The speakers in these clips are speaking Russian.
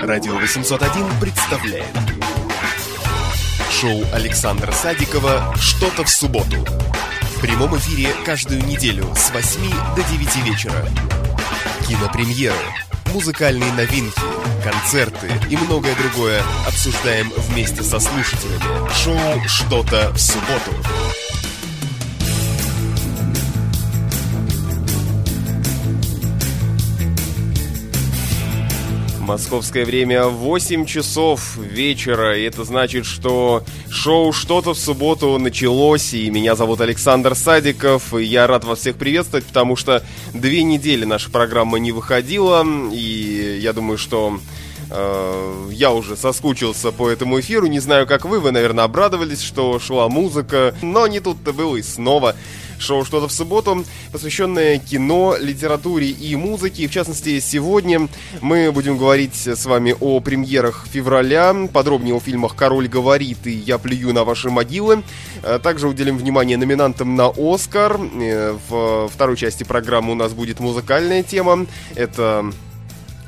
Радио 801 представляет. Шоу Александра Садикова «Что-то в субботу» В прямом эфире каждую неделю с 8 до 9 вечера. Кинопремьеры, музыкальные новинки, концерты и многое другое обсуждаем вместе со слушателями Шоу «Что-то в субботу» Московское время 8 часов вечера, и это значит, что шоу «Что-то в субботу» началось, и меня зовут Александр Садиков, и я рад вас всех приветствовать, потому что две недели наша программа не выходила, и я думаю, что э, я уже соскучился по этому эфиру, не знаю, как вы, вы, наверное, обрадовались, что шла музыка, но не тут-то было и снова шоу «Что-то в субботу», посвященное кино, литературе и музыке. И, в частности, сегодня мы будем говорить с вами о премьерах февраля, подробнее о фильмах «Король говорит» и «Я плюю на ваши могилы». А также уделим внимание номинантам на «Оскар». Э, в второй части программы у нас будет музыкальная тема. Это Э,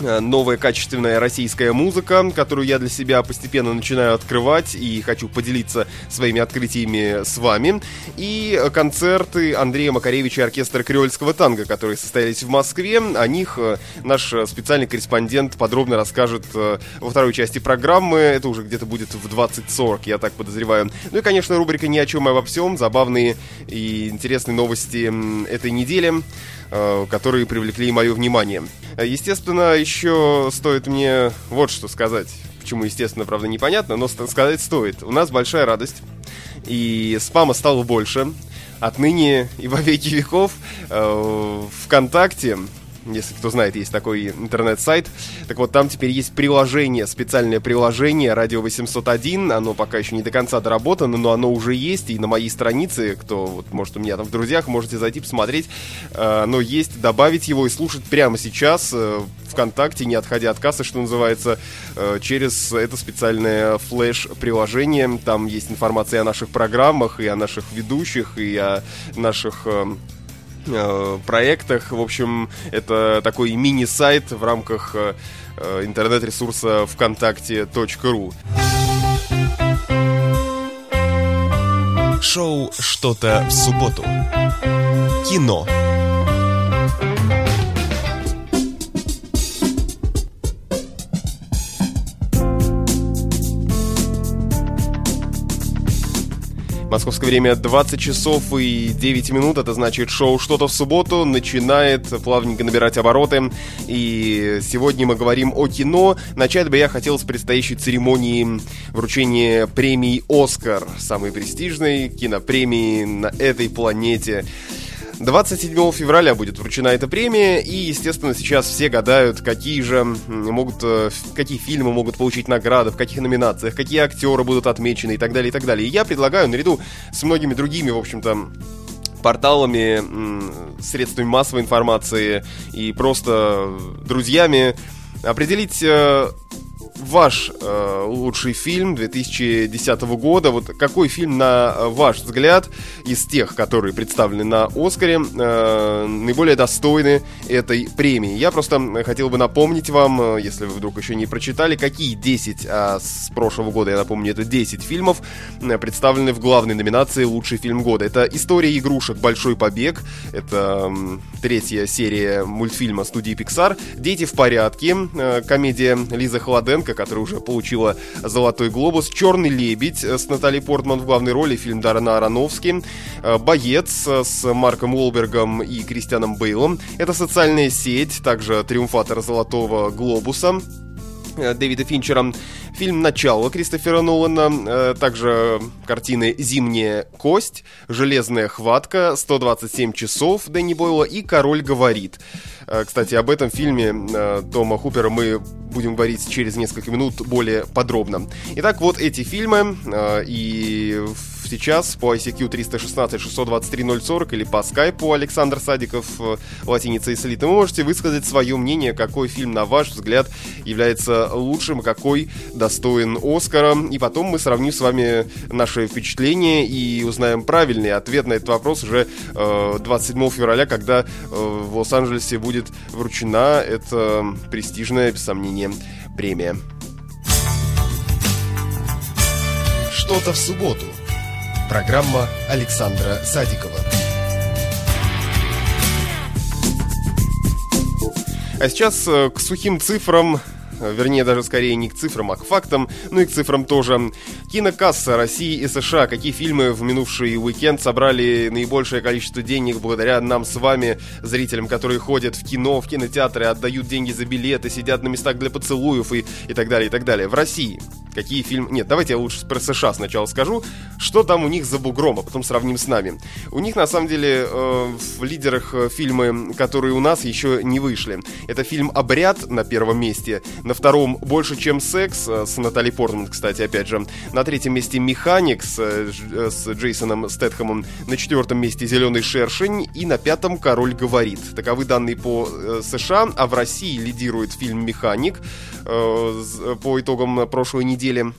новая качественная российская музыка, которую я для себя постепенно начинаю открывать и хочу поделиться своими открытиями с вами. И концерты Андрея Макаревича и оркестра Креольского танго, которые состоялись в Москве. О них э, наш специальный корреспондент подробно расскажет э, во второй части программы. Это уже где-то будет в 20.40, я так подозреваю. Ну и, конечно, рубрика «Ни о чем и обо всем». Забавные и интересные новости этой недели. Э, которые привлекли мое внимание. Естественно, еще стоит мне вот что сказать. Почему, естественно, правда, непонятно, но сказать стоит. У нас большая радость, и спама стало больше. Отныне и во веки веков э, ВКонтакте если кто знает, есть такой интернет-сайт. Так вот, там теперь есть приложение, специальное приложение «Радио 801». Оно пока еще не до конца доработано, но оно уже есть. И на моей странице, кто вот, может у меня там в друзьях, можете зайти посмотреть. Э, оно есть, добавить его и слушать прямо сейчас э, ВКонтакте, не отходя от кассы, что называется, э, через это специальное флеш-приложение. Там есть информация о наших программах, и о наших ведущих, и о наших Э, проектах. В общем, это такой мини-сайт в рамках э, э, интернет-ресурса вконтакте.ру. Шоу «Что-то в субботу». Кино. Московское время 20 часов и 9 минут. Это значит, шоу «Что-то в субботу» начинает плавненько набирать обороты. И сегодня мы говорим о кино. Начать бы я хотел с предстоящей церемонии вручения премии «Оскар», самой престижной кинопремии на этой планете. 27 февраля будет вручена эта премия, и, естественно, сейчас все гадают, какие же могут, э, какие фильмы могут получить награды, в каких номинациях, какие актеры будут отмечены и так далее, и так далее. И я предлагаю, наряду с многими другими, в общем-то, порталами, средствами массовой информации и просто друзьями определить э, ваш э, лучший фильм 2010 года. Вот какой фильм, на ваш взгляд, из тех, которые представлены на Оскаре, э, наиболее достойны этой премии? Я просто хотел бы напомнить вам, э, если вы вдруг еще не прочитали, какие 10, а с прошлого года, я напомню, это 10 фильмов, э, представлены в главной номинации «Лучший фильм года». Это «История игрушек. Большой побег». Это э, третья серия мультфильма студии Pixar. «Дети в порядке». Э, комедия Лизы Холоденко Америка, которая уже получила «Золотой глобус», «Черный лебедь» с Натальей Портман в главной роли, фильм Даррена Аронофски, э, «Боец» с Марком Уолбергом и Кристианом Бейлом. Это «Социальная сеть», также триумфатор «Золотого глобуса». Э, Дэвида Финчера. Фильм «Начало» Кристофера Нолана. Э, также картины «Зимняя кость», «Железная хватка», «127 часов» Дэнни Бойла и «Король говорит». Э, кстати, об этом фильме Тома Хупера мы будем говорить через несколько минут более подробно. Итак, вот эти фильмы и сейчас по ICQ 316 623 040 или по скайпу Александр Садиков, э, латиница и слита, вы можете высказать свое мнение, какой фильм, на ваш взгляд, является лучшим, какой достоин Оскара. И потом мы сравним с вами наши впечатления и узнаем правильный ответ на этот вопрос уже 27 февраля, когда в Лос-Анджелесе будет вручена эта престижная, без сомнения, премия. Что-то в субботу. Программа Александра Садикова. А сейчас э, к сухим цифрам вернее даже скорее не к цифрам, а к фактам, ну и к цифрам тоже. Кинокасса России и США. Какие фильмы в минувший уикенд собрали наибольшее количество денег благодаря нам с вами, зрителям, которые ходят в кино, в кинотеатры, отдают деньги за билеты, сидят на местах для поцелуев и, и так далее, и так далее. В России какие фильмы... Нет, давайте я лучше про США сначала скажу, что там у них за бугром, а потом сравним с нами. У них, на самом деле, э, в лидерах э, фильмы, которые у нас еще не вышли. Это фильм «Обряд» на первом месте, на втором «Больше, чем секс» э, с Натали Портман, кстати, опять же. На третьем месте «Механик» с, э, с Джейсоном Стэтхэмом. На четвертом месте «Зеленый шершень». И на пятом «Король говорит». Таковы данные по США, а в России лидирует фильм «Механик» э, по итогам прошлой недели недели.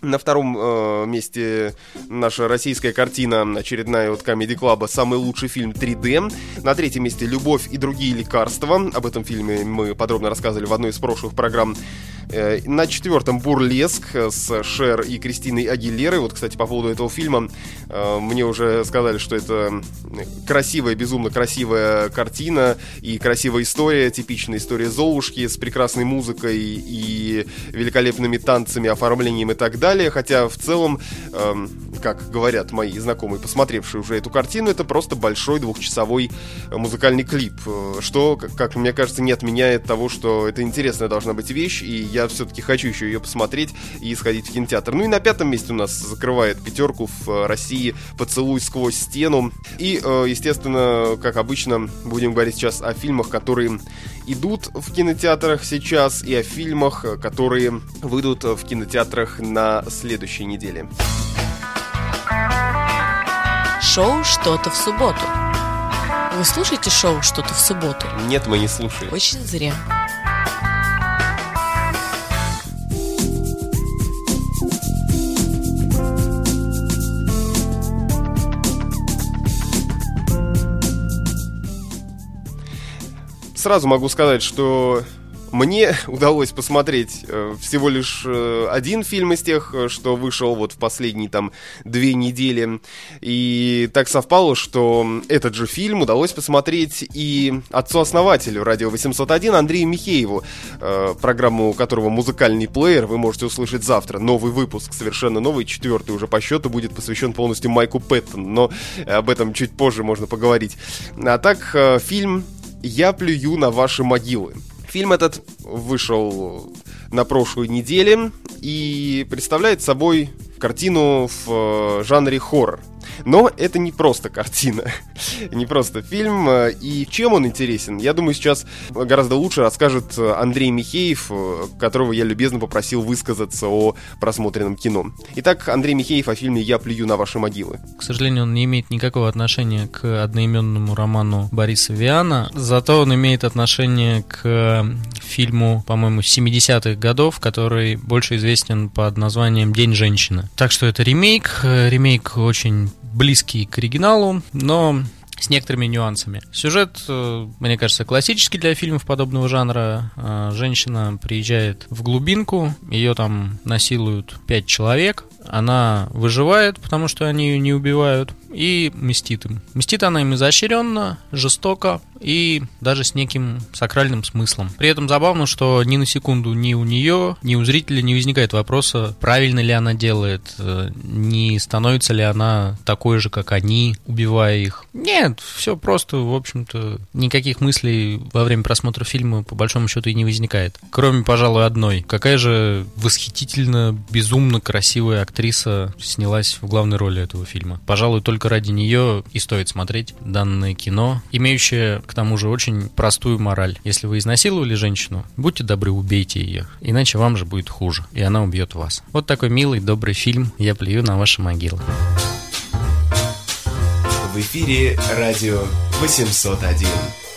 На втором э, месте наша российская картина, очередная от Comedy Club, самый лучший фильм 3D. На третьем месте «Любовь и другие лекарства». Об этом фильме мы подробно рассказывали в одной из прошлых программ. Э, на четвертом «Бурлеск» с Шер и Кристиной Агилерой. Вот, кстати, по поводу этого фильма э, мне уже сказали, что это красивая, безумно красивая картина и красивая история, типичная история Золушки с прекрасной музыкой и великолепными танцами, оформлением и так далее. Хотя в целом, эм, как говорят мои знакомые, посмотревшие уже эту картину, это просто большой двухчасовой музыкальный клип, э, что, как мне кажется, не отменяет того, что это интересная должна быть вещь, и я я все-таки хочу еще ее посмотреть и сходить в кинотеатр. Ну и на пятом месте у нас закрывает пятерку в э, России «Поцелуй сквозь стену». И, э, естественно, как обычно, будем говорить сейчас о фильмах, которые идут в кинотеатрах сейчас, и о фильмах, которые выйдут в кинотеатрах на следующей неделе. Шоу «Что-то в субботу». Вы слушаете шоу «Что-то в субботу»? Нет, мы не слушаем. Очень зря. Сразу могу сказать, что мне удалось посмотреть э, всего лишь э, один фильм из тех, э, что вышел вот в последние там две недели. И так совпало, что этот же фильм удалось посмотреть и отцу-основателю Радио 801 Андрею Михееву, э, программу которого «Музыкальный плеер» вы можете услышать завтра. Новый выпуск, совершенно новый, четвертый уже по счету, будет посвящен полностью Майку Пэттону, но об этом чуть позже можно поговорить. А так, э, фильм «Я плюю на ваши могилы». Фильм этот вышел на прошлой неделе и представляет собой картину в э, жанре хоррор. Но это не просто картина, не просто фильм. И чем он интересен? Я думаю, сейчас гораздо лучше расскажет Андрей Михеев, которого я любезно попросил высказаться о просмотренном кино. Итак, Андрей Михеев о фильме «Я плюю на ваши могилы». К сожалению, он не имеет никакого отношения к одноименному роману Бориса Виана, зато он имеет отношение к фильму, по-моему, 70-х годов, который больше известен под названием «День женщины». Так что это ремейк, ремейк очень близкий к оригиналу, но с некоторыми нюансами. Сюжет, э, мне кажется, классический для фильмов подобного жанра. Э, женщина приезжает в глубинку, ее там насилуют пять человек, она выживает, потому что они ее не убивают, и мстит им. Мстит она им изощренно, жестоко и даже с неким сакральным смыслом. При этом забавно, что ни на секунду ни у нее, ни у зрителя не возникает вопроса, правильно ли она делает, э, не становится ли она такой же, как они, убивая их. Нет, все просто, в общем-то, никаких мыслей во время просмотра фильма по большому счету и не возникает. Кроме, пожалуй, одной. Какая же восхитительно, безумно красивая актриса снялась в главной роли этого фильма. Пожалуй, только ради нее и стоит смотреть данное кино, имеющее, к тому же, очень простую мораль. Если вы изнасиловали женщину, будьте добры, убейте ее, иначе вам же будет хуже, и она убьет вас. Вот такой милый, добрый фильм «Я плюю на ваши могилы». В эфире радио 801.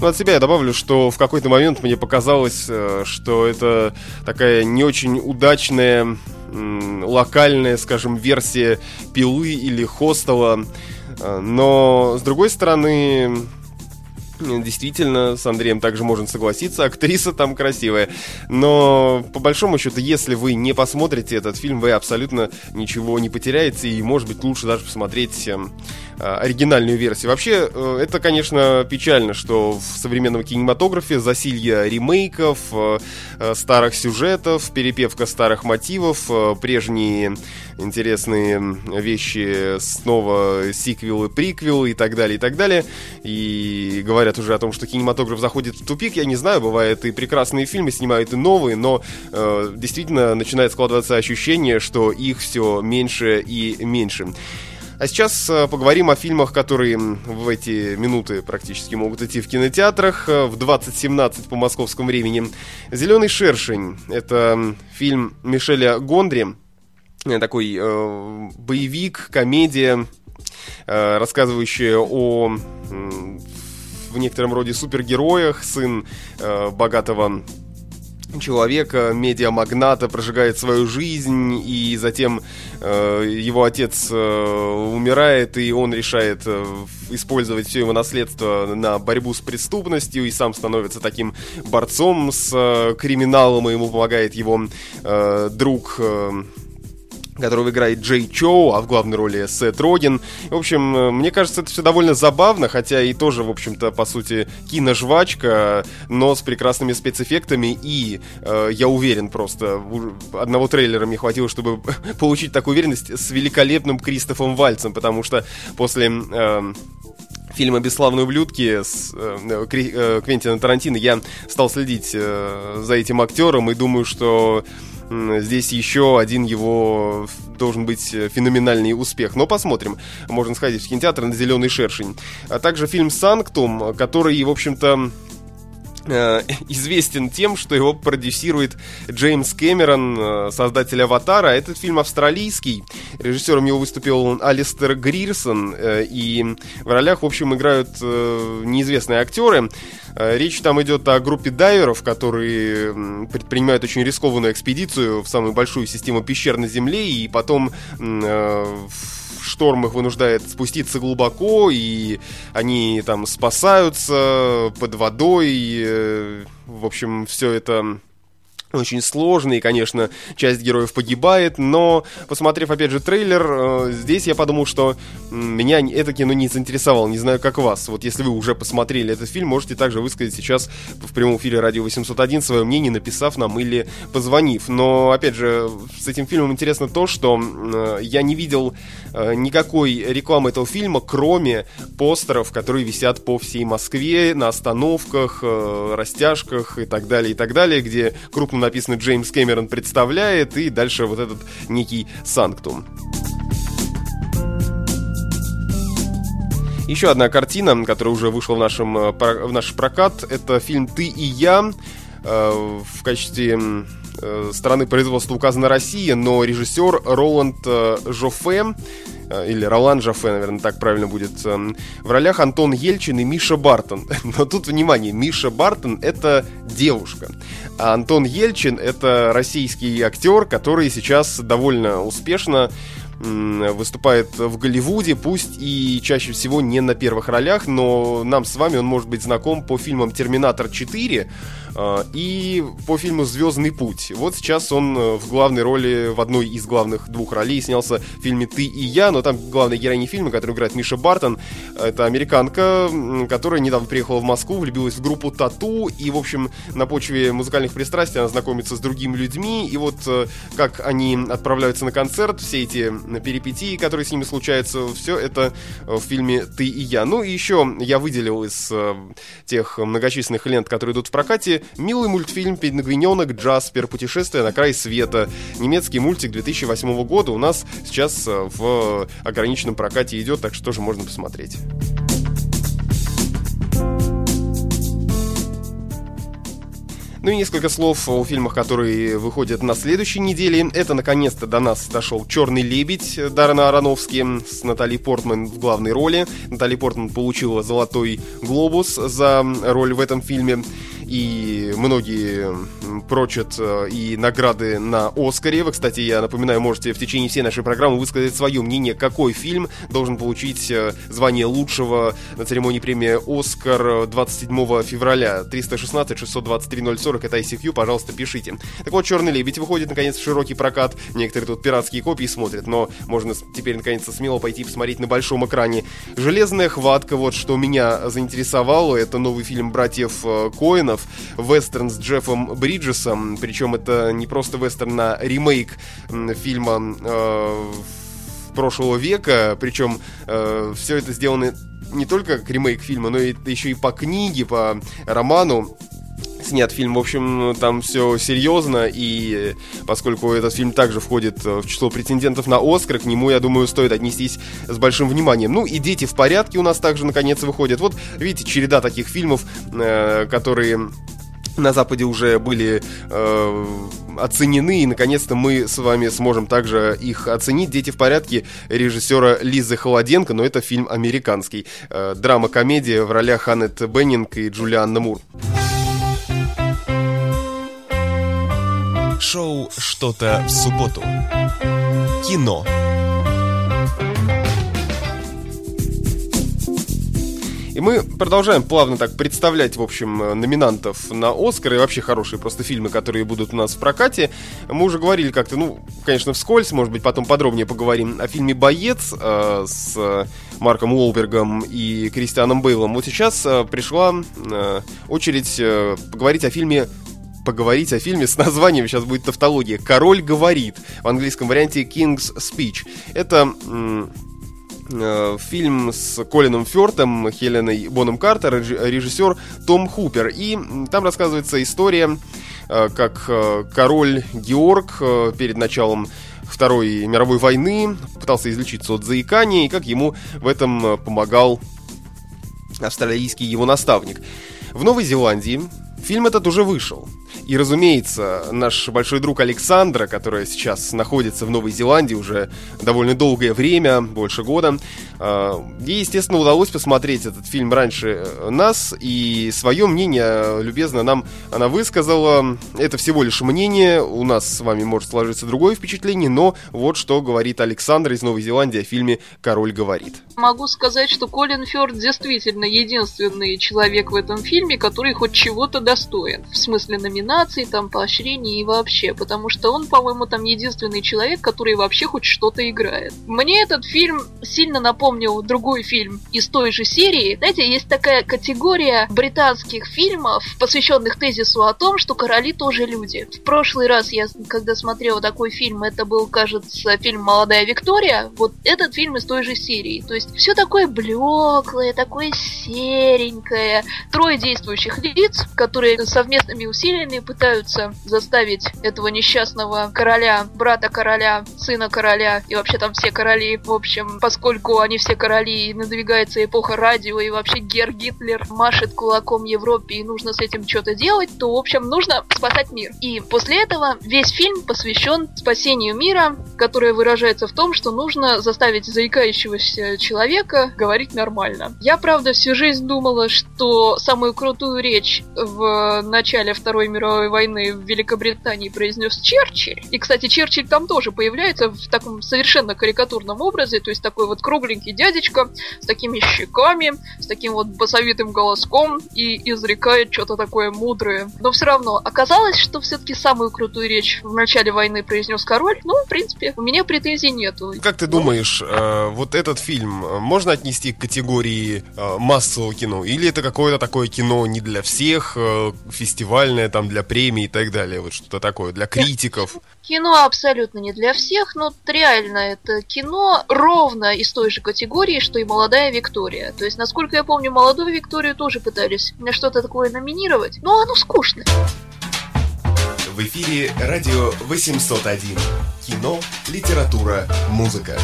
Ну, от себя я добавлю, что в какой-то момент мне показалось, э, что это такая не очень удачная локальная, скажем, версия пилы или хостела. Э, но, с другой стороны, Действительно, с Андреем также можно согласиться, актриса там красивая. Но, по большому счету, если вы не посмотрите этот фильм, вы абсолютно ничего не потеряете, и, может быть, лучше даже посмотреть э, оригинальную версию. Вообще, э, это, конечно, печально, что в современном кинематографе засилье ремейков, э, старых сюжетов, перепевка старых мотивов, прежние интересные вещи, снова сиквелы, приквелы и так далее, и так далее. И говорят уже о том, что кинематограф заходит в тупик, я не знаю, бывает и прекрасные фильмы снимают и новые, но э, действительно начинает складываться ощущение, что их все меньше и меньше. А сейчас э, поговорим о фильмах, которые в эти минуты практически могут идти в кинотеатрах. Э, в 2017 по московскому времени. «Зеленый шершень» — это фильм Мишеля Гондри, Э, такой э, боевик, комедия, э, рассказывающая о в некотором роде супергероях, сын э, богатого человека, медиамагната, прожигает свою жизнь, и затем э, его отец э, умирает, и он решает э, использовать все его наследство на борьбу с преступностью, и сам становится таким борцом с э, криминалом, и ему помогает его э, друг... Э, которого играет Джей Чоу, а в главной роли Сет Роген. В общем, э, мне кажется, это все довольно забавно, хотя и тоже, в общем-то, по сути, киножвачка, но с прекрасными спецэффектами, и э, я уверен просто, одного трейлера мне хватило, чтобы получить такую уверенность с великолепным Кристофом Вальцем, потому что после... Э, фильма «Бесславные ублюдки» с э, э, Квентина Тарантино я стал следить э, за этим актером и думаю, что здесь еще один его должен быть э, феноменальный успех. Но посмотрим. Можно сходить в кинотеатр на «Зеленый шершень». А также фильм «Санктум», который, в общем-то, Э, известен тем, что его продюсирует Джеймс Кэмерон, э, создатель «Аватара». Этот фильм австралийский. Режиссером его выступил Алистер Грирсон. Э, и в ролях, в общем, играют неизвестные актеры. Речь там идет о группе дайверов, которые предпринимают очень рискованную экспедицию в самую большую систему пещер на Земле, и потом в шторм их вынуждает спуститься глубоко, и они там спасаются под водой. И, в общем, все это очень сложный, конечно, часть героев погибает, но, посмотрев, опять же, трейлер, э, здесь я подумал, что меня это кино не заинтересовало, не знаю, как вас. Вот если вы уже посмотрели этот фильм, можете также высказать сейчас в прямом эфире Радио 801 свое мнение, написав нам или позвонив. Но, опять же, с этим фильмом интересно то, что э, я не видел э, никакой рекламы этого фильма, кроме постеров, которые висят по всей Москве, на остановках, растяжках и так далее, и так далее, где крупно написано Джеймс Кэмерон представляет, и дальше вот этот некий санктум. Еще одна картина, которая уже вышла в, нашем, э, в наш прокат, это фильм «Ты и я». Э, в качестве э, страны производства указана Россия, но режиссер Роланд Жофе или Ролан Жафе, наверное, так правильно будет, эм, в ролях Антон Ельчин и Миша Бартон. Но тут, внимание, Миша Бартон — это девушка, а Антон Ельчин — это российский актер, который сейчас довольно успешно выступает в Голливуде, пусть и чаще всего не на первых ролях, но нам с вами он может быть знаком по фильмам «Терминатор 4», а, и по фильму «Звездный путь». Вот сейчас он э, в главной роли, в одной из главных двух ролей снялся в фильме «Ты и я», но там главная героиня фильма, которую играет Миша Бартон, это американка, которая недавно приехала в Москву, влюбилась в группу «Тату», и, в общем, на почве музыкальных пристрастий она знакомится с другими людьми, и вот э, как они отправляются на концерт, все эти перипетии, которые с ними случаются, все это в фильме «Ты и я». Ну и еще я выделил из э, тех многочисленных лент, которые идут в прокате, милый мультфильм «Пингвиненок Джаспер. Путешествие на край света». Немецкий мультик 2008 года у нас сейчас э, в ограниченном прокате идет, так что тоже можно посмотреть. Ну и несколько слов о фильмах, которые выходят на следующей неделе. Это, наконец-то, до нас дошел «Черный лебедь» Дарана Ароновски с Натальей Портман в главной роли. Наталья Портман получила «Золотой глобус» за роль в этом фильме и многие прочат э, и награды на Оскаре. Вы, кстати, я напоминаю, можете в течение всей нашей программы высказать свое мнение, какой фильм должен получить э, звание лучшего на церемонии премии Оскар 27 февраля. 316 623 040 это ICQ, пожалуйста, пишите. Так вот, «Черный лебедь» выходит, наконец, в широкий прокат. Некоторые тут пиратские копии смотрят, но можно теперь, наконец-то, смело пойти посмотреть на большом экране. «Железная хватка», вот что меня заинтересовало, это новый фильм братьев э, Коинов, фильмов. Вестерн с Джеффом Бриджесом. Причем это не просто вестерн, а ремейк фильма э, прошлого века. Причем э, все это сделано не только как ремейк фильма, но и еще и по книге, по роману снят фильм. В общем, там все серьезно, и поскольку этот фильм также входит в число претендентов на Оскар, к нему, я думаю, стоит отнестись с большим вниманием. Ну и «Дети в порядке» у нас также, наконец, выходят. Вот, видите, череда таких фильмов, э, которые на Западе уже были э, оценены, и наконец-то мы с вами сможем также их оценить. «Дети в порядке» режиссера Лизы Холоденко, но это фильм американский. Э, драма-комедия в ролях Аннет Беннинг и Джулианна Мур. Шоу «Что-то в субботу». Кино. И мы продолжаем плавно так представлять, в общем, номинантов на Оскар и вообще хорошие просто фильмы, которые будут у нас в прокате. Мы уже говорили как-то, ну, конечно, вскользь, может быть, потом подробнее поговорим о фильме «Боец» э, с Марком Уолбергом и Кристианом Бейлом. Вот сейчас э, пришла э, очередь э, поговорить о фильме поговорить о фильме с названием, сейчас будет тавтология, «Король говорит», в английском варианте «King's Speech». Это э, фильм с Колином Фёртом, Хеленой Боном Картер, режиссер Том Хупер. И там рассказывается история, э, как э, король Георг перед началом Второй мировой войны пытался излечиться от заикания, и как ему в этом помогал австралийский его наставник. В Новой Зеландии фильм этот уже вышел. И, разумеется, наш большой друг Александра, которая сейчас находится в Новой Зеландии уже довольно долгое время, больше года, э, ей, естественно, удалось посмотреть этот фильм раньше э, нас, и свое мнение любезно нам она высказала. Это всего лишь мнение, у нас с вами может сложиться другое впечатление, но вот что говорит Александра из Новой Зеландии о фильме «Король говорит». Могу сказать, что Колин Фёрд действительно единственный человек в этом фильме, который хоть чего-то достоин. В смысле номинации номинаций, там, поощрений и вообще, потому что он, по-моему, там единственный человек, который вообще хоть что-то играет. Мне этот фильм сильно напомнил другой фильм из той же серии. Знаете, есть такая категория британских фильмов, посвященных тезису о том, что короли тоже люди. В прошлый раз я, когда смотрела такой фильм, это был, кажется, фильм «Молодая Виктория», вот этот фильм из той же серии. То есть все такое блеклое, такое серенькое. Трое действующих лиц, которые совместными усилиями пытаются заставить этого несчастного короля, брата короля, сына короля и вообще там все короли, в общем, поскольку они все короли и надвигается эпоха радио и вообще Гер Гитлер машет кулаком Европе и нужно с этим что-то делать, то, в общем, нужно спасать мир. И после этого весь фильм посвящен спасению мира, которое выражается в том, что нужно заставить заикающегося человека говорить нормально. Я, правда, всю жизнь думала, что самую крутую речь в начале Второй мировой мировой войны в Великобритании произнес Черчилль. И, кстати, Черчилль там тоже появляется в таком совершенно карикатурном образе, то есть такой вот кругленький дядечка с такими щеками, с таким вот басовитым голоском и изрекает что-то такое мудрое. Но все равно оказалось, что все-таки самую крутую речь в начале войны произнес король. Ну, в принципе, у меня претензий нету. Как ты думаешь, э, вот этот фильм можно отнести к категории э, массового кино? Или это какое-то такое кино не для всех, э, фестивальное, там, для премий и так далее, вот что-то такое, для критиков. Кино абсолютно не для всех, но реально это кино ровно из той же категории, что и «Молодая Виктория». То есть, насколько я помню, «Молодую Викторию» тоже пытались на что-то такое номинировать, но оно скучно. В эфире радио 801. Кино, литература, музыка.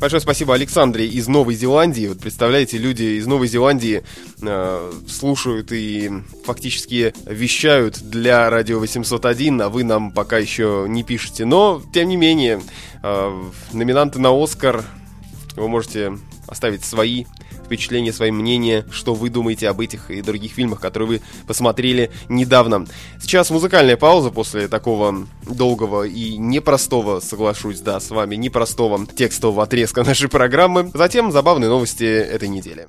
Большое спасибо Александре из Новой Зеландии. Вот представляете, люди из Новой Зеландии э, слушают и фактически вещают для радио 801, а вы нам пока еще не пишете. Но, тем не менее, э, номинанты на Оскар вы можете оставить свои впечатления, свои мнения, что вы думаете об этих и других фильмах, которые вы посмотрели недавно. Сейчас музыкальная пауза после такого долгого и непростого, соглашусь, да, с вами, непростого текстового отрезка нашей программы. Затем забавные новости этой недели.